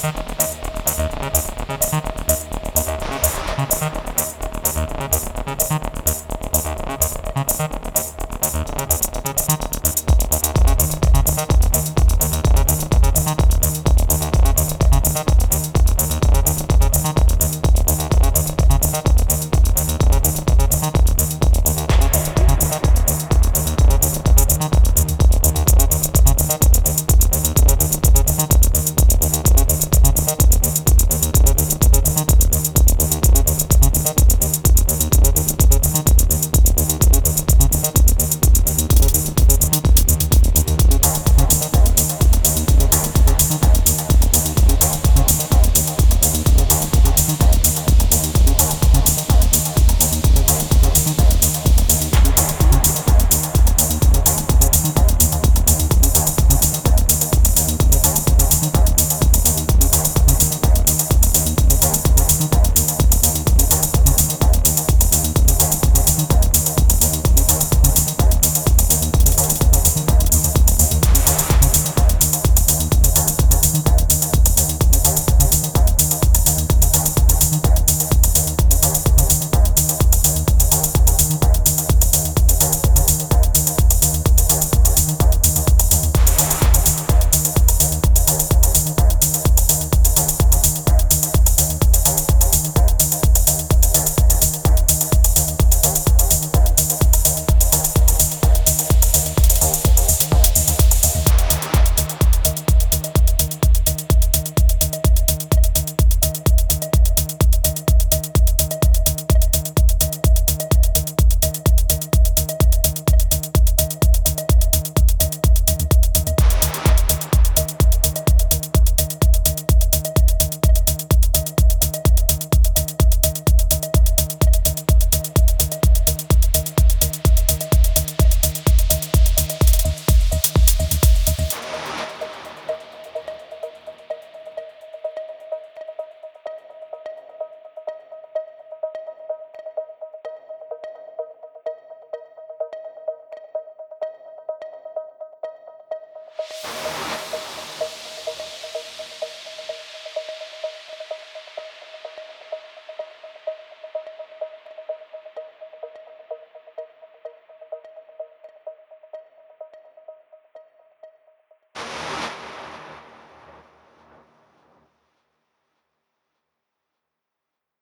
Peace.